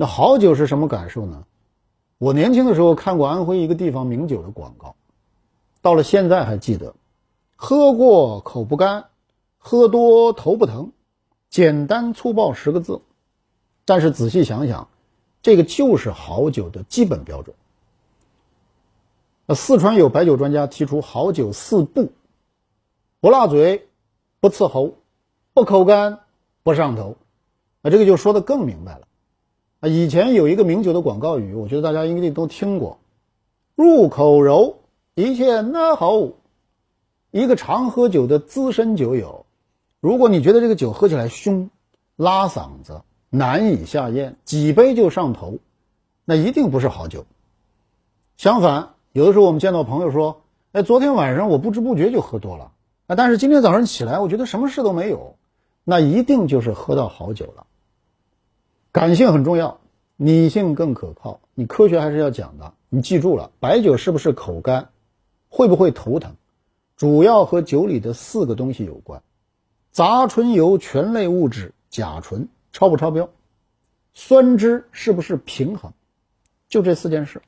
那好酒是什么感受呢？我年轻的时候看过安徽一个地方名酒的广告，到了现在还记得，喝过口不干，喝多头不疼，简单粗暴十个字，但是仔细想想，这个就是好酒的基本标准。那四川有白酒专家提出好酒四不：不辣嘴，不刺喉，不口干，不上头。那这个就说的更明白了。啊，以前有一个名酒的广告语，我觉得大家应该都听过：“入口柔，一切那好。”一个常喝酒的资深酒友，如果你觉得这个酒喝起来凶、拉嗓子、难以下咽，几杯就上头，那一定不是好酒。相反，有的时候我们见到朋友说：“哎，昨天晚上我不知不觉就喝多了，啊，但是今天早上起来，我觉得什么事都没有。”那一定就是喝到好酒了。感性很重要，理性更可靠。你科学还是要讲的。你记住了，白酒是不是口干，会不会头疼，主要和酒里的四个东西有关：杂醇油醛类物质甲醇超不超标，酸汁是不是平衡，就这四件事。